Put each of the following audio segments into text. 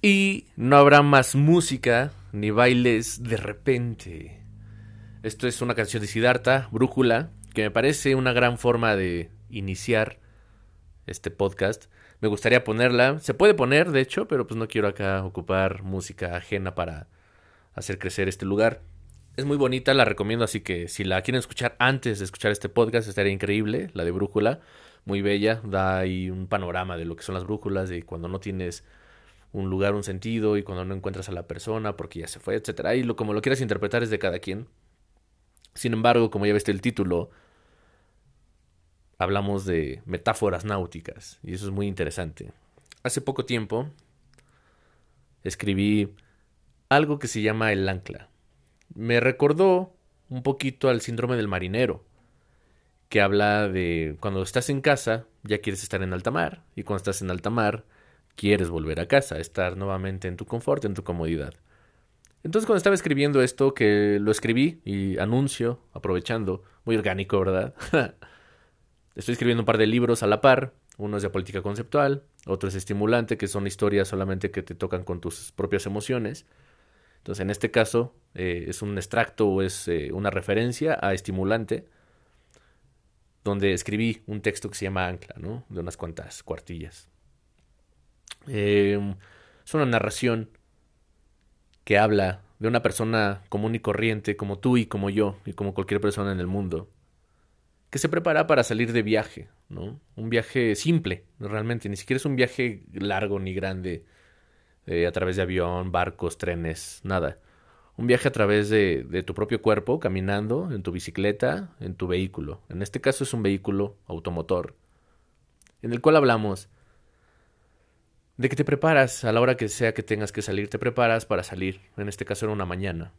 Y no habrá más música ni bailes de repente. Esto es una canción de Siddhartha, Brújula, que me parece una gran forma de iniciar este podcast. Me gustaría ponerla, se puede poner de hecho, pero pues no quiero acá ocupar música ajena para hacer crecer este lugar. Es muy bonita, la recomiendo, así que si la quieren escuchar antes de escuchar este podcast estaría increíble, la de Brújula, muy bella, da ahí un panorama de lo que son las brújulas, de cuando no tienes un lugar, un sentido y cuando no encuentras a la persona porque ya se fue, etcétera. Y lo como lo quieras interpretar es de cada quien. Sin embargo, como ya viste el título, hablamos de metáforas náuticas y eso es muy interesante. Hace poco tiempo escribí algo que se llama el ancla. Me recordó un poquito al síndrome del marinero, que habla de cuando estás en casa ya quieres estar en alta mar y cuando estás en alta mar quieres volver a casa, estar nuevamente en tu confort, en tu comodidad. Entonces cuando estaba escribiendo esto, que lo escribí y anuncio, aprovechando, muy orgánico, ¿verdad? Estoy escribiendo un par de libros a la par, uno es de política conceptual, otro es estimulante, que son historias solamente que te tocan con tus propias emociones. Entonces en este caso eh, es un extracto o es eh, una referencia a estimulante, donde escribí un texto que se llama Ancla, ¿no? De unas cuantas cuartillas. Eh, es una narración que habla de una persona común y corriente como tú y como yo y como cualquier persona en el mundo que se prepara para salir de viaje, ¿no? Un viaje simple, realmente, ni siquiera es un viaje largo ni grande eh, a través de avión, barcos, trenes, nada. Un viaje a través de tu propio cuerpo, caminando, en tu bicicleta, en tu vehículo. En este caso es un vehículo automotor, en el cual hablamos de que te preparas a la hora que sea que tengas que salir, te preparas para salir. En este caso era una mañana.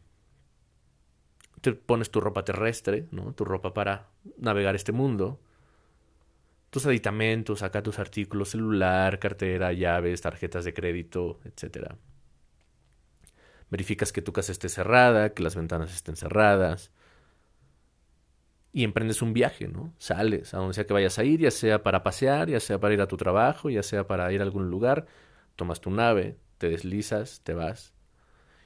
Te pones tu ropa terrestre, ¿no? Tu ropa para navegar este mundo. Tus aditamentos, acá tus artículos, celular, cartera, llaves, tarjetas de crédito, etc. Verificas que tu casa esté cerrada, que las ventanas estén cerradas y emprendes un viaje, ¿no? Sales a donde sea que vayas a ir, ya sea para pasear, ya sea para ir a tu trabajo, ya sea para ir a algún lugar, tomas tu nave, te deslizas, te vas.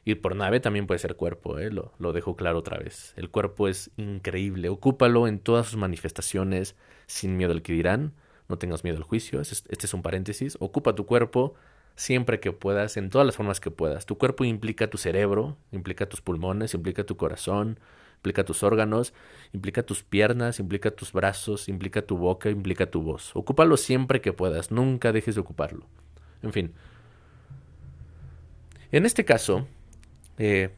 Ir por nave también puede ser cuerpo, ¿eh? lo, lo dejo claro otra vez. El cuerpo es increíble, ocúpalo en todas sus manifestaciones, sin miedo al que dirán, no tengas miedo al juicio, este es un paréntesis, ocupa tu cuerpo siempre que puedas, en todas las formas que puedas. Tu cuerpo implica tu cerebro, implica tus pulmones, implica tu corazón, implica tus órganos, implica tus piernas, implica tus brazos, implica tu boca, implica tu voz. Ocúpalo siempre que puedas, nunca dejes de ocuparlo. En fin. En este caso, eh,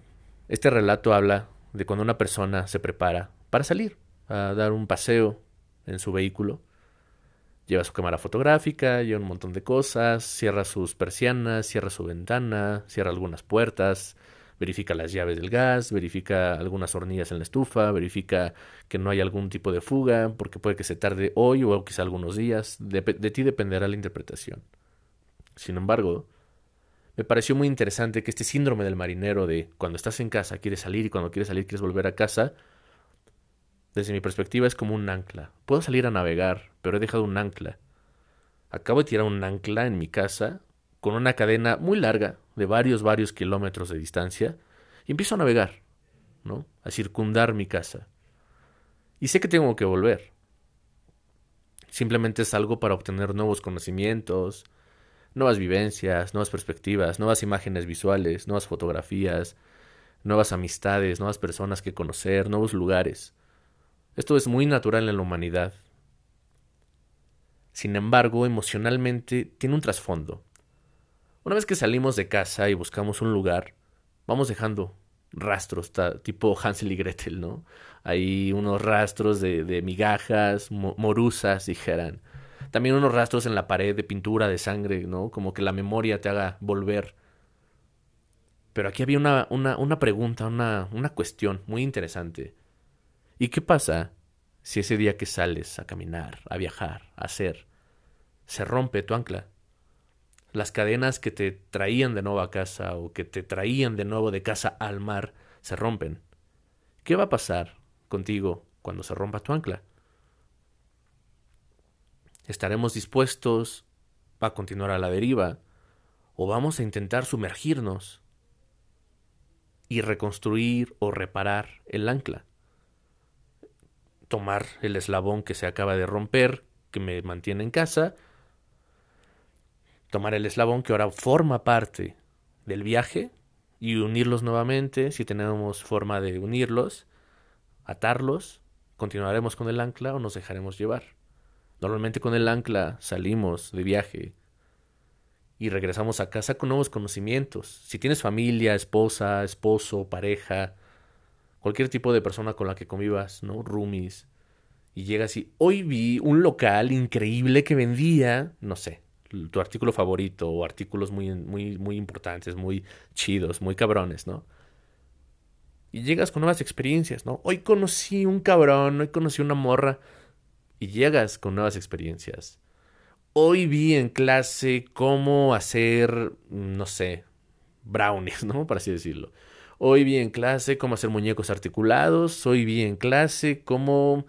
este relato habla de cuando una persona se prepara para salir a dar un paseo en su vehículo. Lleva su cámara fotográfica, lleva un montón de cosas, cierra sus persianas, cierra su ventana, cierra algunas puertas, verifica las llaves del gas, verifica algunas hornillas en la estufa, verifica que no hay algún tipo de fuga, porque puede que se tarde hoy o quizá algunos días, de, ti dependerá la interpretación. Sin embargo, me pareció muy interesante que este síndrome del marinero de cuando estás en casa quieres salir y cuando quieres salir quieres volver a casa, desde mi perspectiva es como un ancla. Puedo salir a navegar, pero he dejado un ancla. Acabo de tirar un ancla en mi casa con una cadena muy larga, de varios, varios kilómetros de distancia, y empiezo a navegar, ¿no? A circundar mi casa. Y sé que tengo que volver. Simplemente es algo para obtener nuevos conocimientos, nuevas vivencias, nuevas perspectivas, nuevas imágenes visuales, nuevas fotografías, nuevas amistades, nuevas personas que conocer, nuevos lugares. Esto es muy natural en la humanidad. Sin embargo, emocionalmente tiene un trasfondo. Una vez que salimos de casa y buscamos un lugar, vamos dejando rastros, tipo Hansel y Gretel, ¿no? Hay unos rastros de, migajas, morusas, dijeran. También unos rastros en la pared de pintura, de sangre, ¿no? Como que la memoria te haga volver. Pero aquí había una, una, una pregunta, una, una cuestión muy interesante. ¿Y qué pasa si ese día que sales a caminar, a viajar, a hacer, se rompe tu ancla? Las cadenas que te traían de nuevo a casa o que te traían de nuevo de casa al mar se rompen. ¿Qué va a pasar contigo cuando se rompa tu ancla? ¿Estaremos dispuestos a continuar a la deriva o vamos a intentar sumergirnos y reconstruir o reparar el ancla. Tomar el eslabón que se acaba de romper, que me mantiene en casa, tomar el eslabón que ahora forma parte del viaje y unirlos nuevamente, si tenemos forma de unirlos, atarlos, continuaremos con el ancla o nos dejaremos llevar. Normalmente con el ancla salimos de viaje y regresamos a casa con nuevos conocimientos. Si tienes familia, esposa, esposo, pareja, cualquier tipo de persona con la que convivas, ¿no? Roomies, y llegas y hoy vi un local increíble que vendía, no sé, tu artículo favorito o artículos muy, muy, muy importantes, muy chidos, muy cabrones, ¿no? Y llegas con nuevas experiencias, ¿no? Hoy conocí un cabrón, hoy conocí una morra y llegas con nuevas experiencias. Hoy vi en clase cómo hacer, no sé, brownies, ¿no? Por así decirlo. Hoy vi en clase cómo hacer muñecos articulados. Hoy vi en clase cómo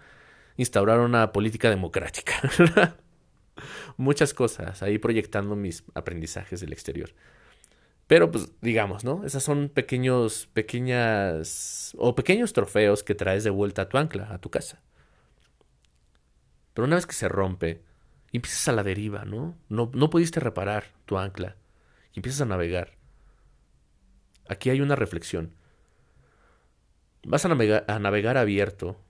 instaurar una política democrática. Muchas cosas ahí proyectando mis aprendizajes del exterior. Pero pues digamos, ¿no? Esas son pequeños, pequeñas o pequeños trofeos que traes de vuelta a tu ancla, a tu casa. Pero una vez que se rompe, empiezas a la deriva, ¿no? ¿no? No pudiste reparar tu ancla y empiezas a navegar. Aquí hay una reflexión. Vas a navegar, a navegar abierto,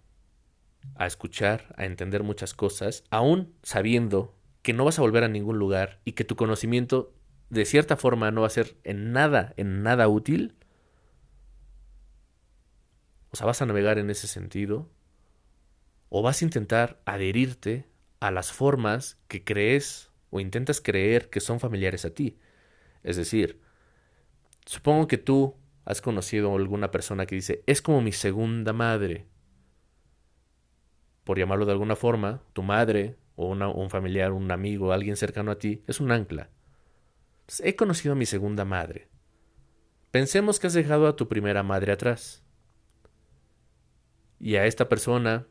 a escuchar, a entender muchas cosas, aún sabiendo que no vas a volver a ningún lugar y que tu conocimiento de cierta forma no va a ser en nada, en nada útil. O sea, vas a navegar en ese sentido. O vas a intentar adherirte a las formas que crees o intentas creer que son familiares a ti. Es decir, supongo que tú has conocido a alguna persona que dice, es como mi segunda madre. Por llamarlo de alguna forma, tu madre o un familiar, un amigo, alguien cercano a ti, es un ancla. he conocido a mi segunda madre. Pensemos que has dejado a tu primera madre atrás. Y a esta persona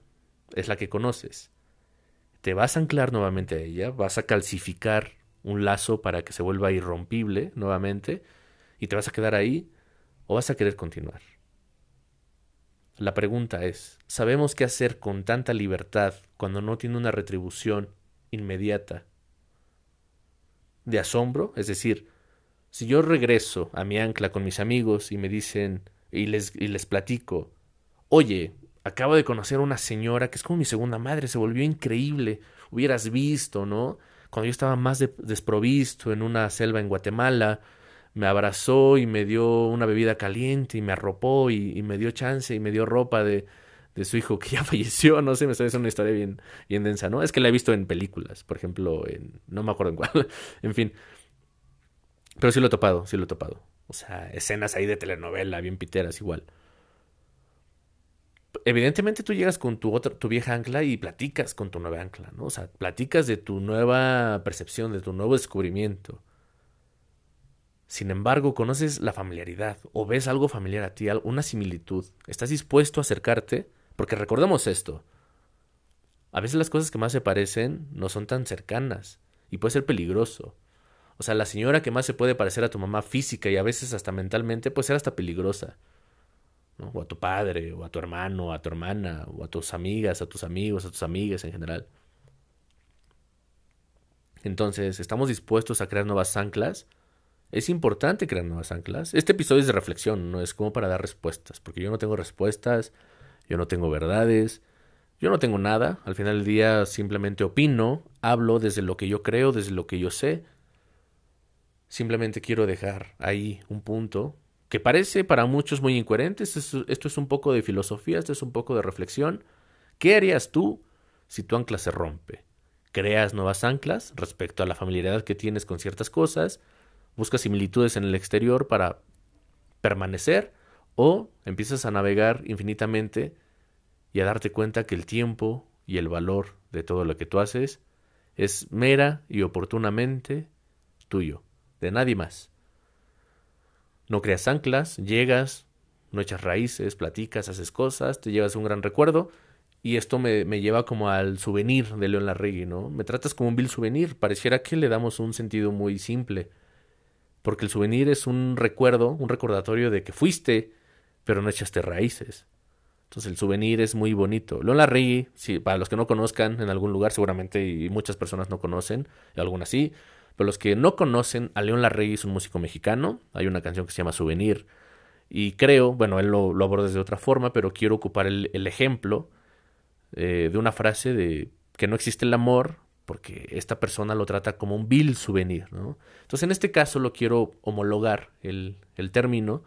es la que conoces te vas a anclar nuevamente a ella, vas a calcificar un lazo para que se vuelva irrompible nuevamente y te vas a quedar ahí o vas a querer continuar. La pregunta es, ¿sabemos qué hacer con tanta libertad cuando no tiene una retribución inmediata de asombro? Es decir, si yo regreso a mi ancla con mis amigos y me dicen y les, platico, oye, acabo de conocer a una señora que es como mi segunda madre, se volvió increíble. Hubieras visto, ¿no? Cuando yo estaba más desprovisto en una selva en Guatemala, me abrazó y me dio una bebida caliente y me arropó y, me dio chance y me dio ropa de, de, su hijo que ya falleció, no sé, me está una historia bien, bien densa, ¿no? Es que la he visto en películas, por ejemplo, en, no me acuerdo en cuál, en fin. Pero sí lo he topado, sí lo he topado. O sea, escenas ahí de telenovela, bien piteras igual evidentemente tú llegas con tu otra, tu vieja ancla y platicas con tu nueva ancla, ¿no? O sea, platicas de tu nueva percepción, de tu nuevo descubrimiento. Sin embargo, conoces la familiaridad o ves algo familiar a ti, una similitud. Estás dispuesto a acercarte, porque recordemos esto. A veces las cosas que más se parecen no son tan cercanas y puede ser peligroso. O sea, la señora que más se puede parecer a tu mamá física y a veces hasta mentalmente puede ser hasta peligrosa o a tu padre, o a tu hermano, a tu hermana, o a tus amigas, a tus amigos, a tus amigas en general. Entonces, ¿estamos dispuestos a crear nuevas anclas? Es importante crear nuevas anclas. Este episodio es de reflexión, no es como para dar respuestas, porque yo no tengo respuestas, yo no tengo verdades, yo no tengo nada. Al final del día simplemente opino, hablo desde lo que yo creo, desde lo que yo sé. Simplemente quiero dejar ahí un punto que parece para muchos muy incoherente. Esto es, un poco de filosofía, esto es un poco de reflexión. ¿Qué harías tú si tu ancla se rompe? ¿Creas nuevas anclas respecto a la familiaridad que tienes con ciertas cosas? ¿Buscas similitudes en el exterior para permanecer? ¿O empiezas a navegar infinitamente y a darte cuenta que el tiempo y el valor de todo lo que tú haces es mera y oportunamente tuyo, de nadie más? No creas anclas, llegas, no echas raíces, platicas, haces cosas, te llevas un gran recuerdo. Y esto me, me lleva como al souvenir de León Larregui, ¿no? Me tratas como un vil souvenir. Pareciera que le damos un sentido muy simple. Porque el souvenir es un recuerdo, un recordatorio de que fuiste, pero no echaste raíces. Entonces el souvenir es muy bonito. Larregui, si, para los que no conozcan en algún lugar, seguramente y muchas personas no conocen, algunas sí, pero los que no conocen, a León Larregui es un músico mexicano. Hay una canción que se llama Souvenir. Y creo, bueno, él lo, lo aborda de otra forma, pero quiero ocupar el, ejemplo eh, de una frase de que no existe el amor porque esta persona lo trata como un vil souvenir, ¿no? Entonces, en este caso lo quiero homologar el, el término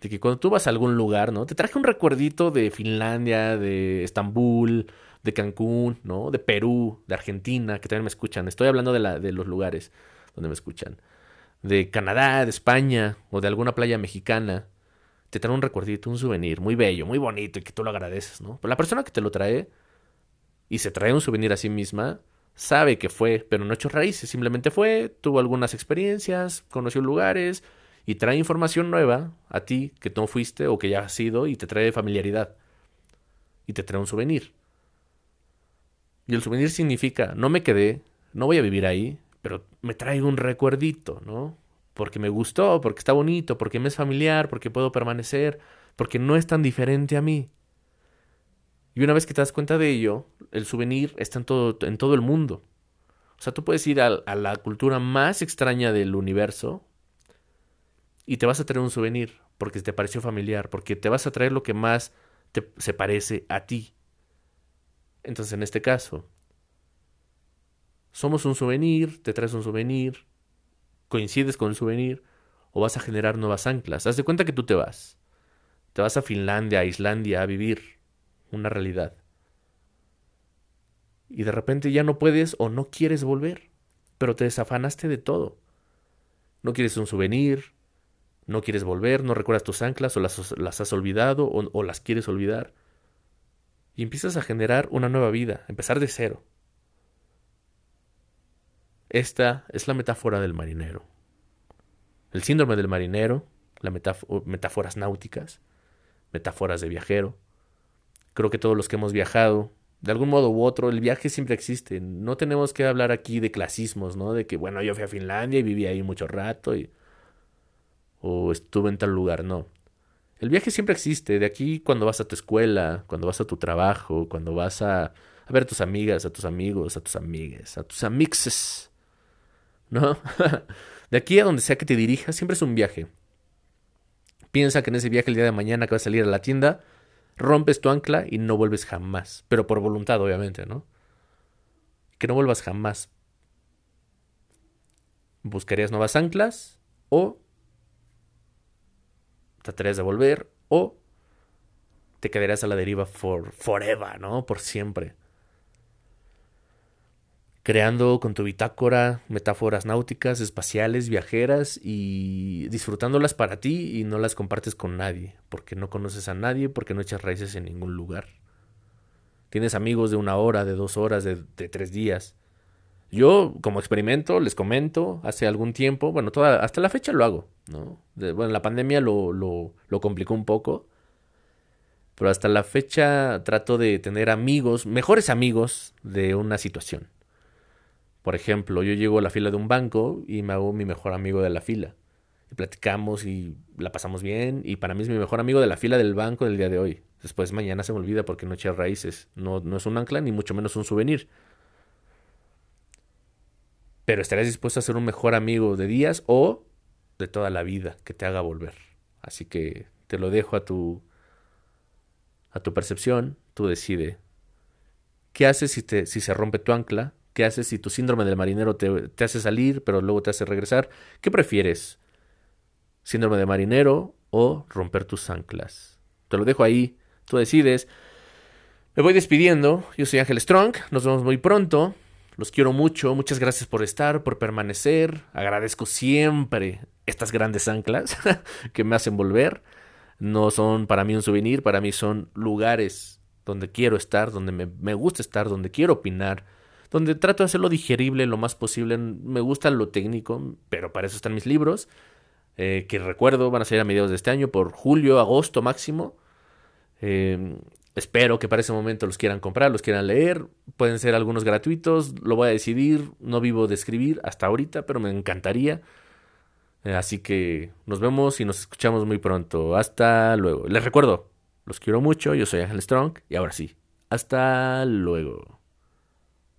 de que cuando tú vas a algún lugar, ¿no? Te traje un recuerdito de Finlandia, de Estambul, de Cancún, ¿no? De Perú, de Argentina, que también me escuchan. Estoy hablando de, la, de los lugares donde me escuchan. De Canadá, de España o de alguna playa mexicana. Te trae un recuerdito, un souvenir muy bello, muy bonito y que tú lo agradeces, ¿no? Pero la persona que te lo trae y se trae un souvenir a sí misma, sabe que fue, pero no hecho raíces. Simplemente fue, tuvo algunas experiencias, conoció lugares y trae información nueva a ti que no fuiste o que ya has sido y te trae familiaridad. Y te trae un souvenir. Y el souvenir significa, no me quedé, no voy a vivir ahí, pero me traigo un recuerdito, ¿no? Porque me gustó, porque está bonito, porque me es familiar, porque puedo permanecer, porque no es tan diferente a mí. Y una vez que te das cuenta de ello, el souvenir está en todo, en todo el mundo. O sea, tú puedes ir a, la cultura más extraña del universo y te vas a traer un souvenir porque te pareció familiar, porque te vas a traer lo que más te, se parece a ti. Entonces, en este caso, somos un souvenir, te traes un souvenir, coincides con el souvenir, o vas a generar nuevas anclas. Haz de cuenta que tú te vas. Te vas a Finlandia, a Islandia, a vivir una realidad. Y de repente ya no puedes o no quieres volver, pero te desafanaste de todo. No quieres un souvenir, no quieres volver, no recuerdas tus anclas o las, las has olvidado o, o las quieres olvidar y empiezas a generar una nueva vida, empezar de cero. Esta es la metáfora del marinero. El síndrome del marinero, las metáforas náuticas, metáforas de viajero. Creo que todos los que hemos viajado, de algún modo u otro, el viaje siempre existe. No tenemos que hablar aquí de clasismos, ¿no? De que, bueno, yo fui a Finlandia y viví ahí mucho rato y... o estuve en tal lugar, no. El viaje siempre existe, de aquí cuando vas a tu escuela, cuando vas a tu trabajo, cuando vas a, ver a tus amigas, a tus amigos, a tus amigues, a tus amixes, ¿no? de aquí a donde sea que te dirijas, siempre es un viaje. Piensa que en ese viaje el día de mañana que vas a salir a la tienda, rompes tu ancla y no vuelves jamás, pero por voluntad obviamente, ¿no? Que no vuelvas jamás. ¿Buscarías nuevas anclas o tratarías de volver o te quedarías a la deriva for forever, ¿no? Por siempre. Creando con tu bitácora metáforas náuticas, espaciales, viajeras y disfrutándolas para ti y no las compartes con nadie, porque no conoces a nadie, porque no echas raíces en ningún lugar. Tienes amigos de una hora, de dos horas, de, tres días. Yo, como experimento, les comento, hace algún tiempo, bueno, toda, hasta la fecha lo hago, ¿no? bueno, la pandemia lo, lo, lo complicó un poco, pero hasta la fecha trato de tener amigos, mejores amigos de una situación. Por ejemplo, yo llego a la fila de un banco y me hago mi mejor amigo de la fila. Y platicamos y la pasamos bien. Y para mí es mi mejor amigo de la fila del banco del día de hoy. Después mañana se me olvida porque no eché raíces. No, no es un ancla ni mucho menos un souvenir pero estarías dispuesto a ser un mejor amigo de días o de toda la vida que te haga volver. Así que te lo dejo a tu a tu percepción, tú decide. ¿Qué haces si, te, si se rompe tu ancla? ¿Qué haces si tu síndrome del marinero te, hace salir, pero luego te hace regresar? ¿Qué prefieres? ¿Síndrome de marinero o romper tus anclas? Te lo dejo ahí, tú decides. Me voy despidiendo. Yo soy Ángel Strong. Nos vemos muy pronto. Los quiero mucho, muchas gracias por estar, por permanecer. Agradezco siempre estas grandes anclas que me hacen volver. No son para mí un souvenir, para mí son lugares donde quiero estar, donde me, gusta estar, donde quiero opinar, donde trato de hacerlo digerible lo más posible. Me gusta lo técnico, pero para eso están mis libros, eh, que recuerdo van a salir a mediados de este año, por julio, agosto máximo. Eh, Espero que para ese momento los quieran comprar, los quieran leer. Pueden ser algunos gratuitos, lo voy a decidir. No vivo de escribir hasta ahorita, pero me encantaría. Eh, Así que nos vemos y nos escuchamos muy pronto. Hasta luego. Les recuerdo, los quiero mucho, yo soy Ángel Strong y ahora sí, hasta luego.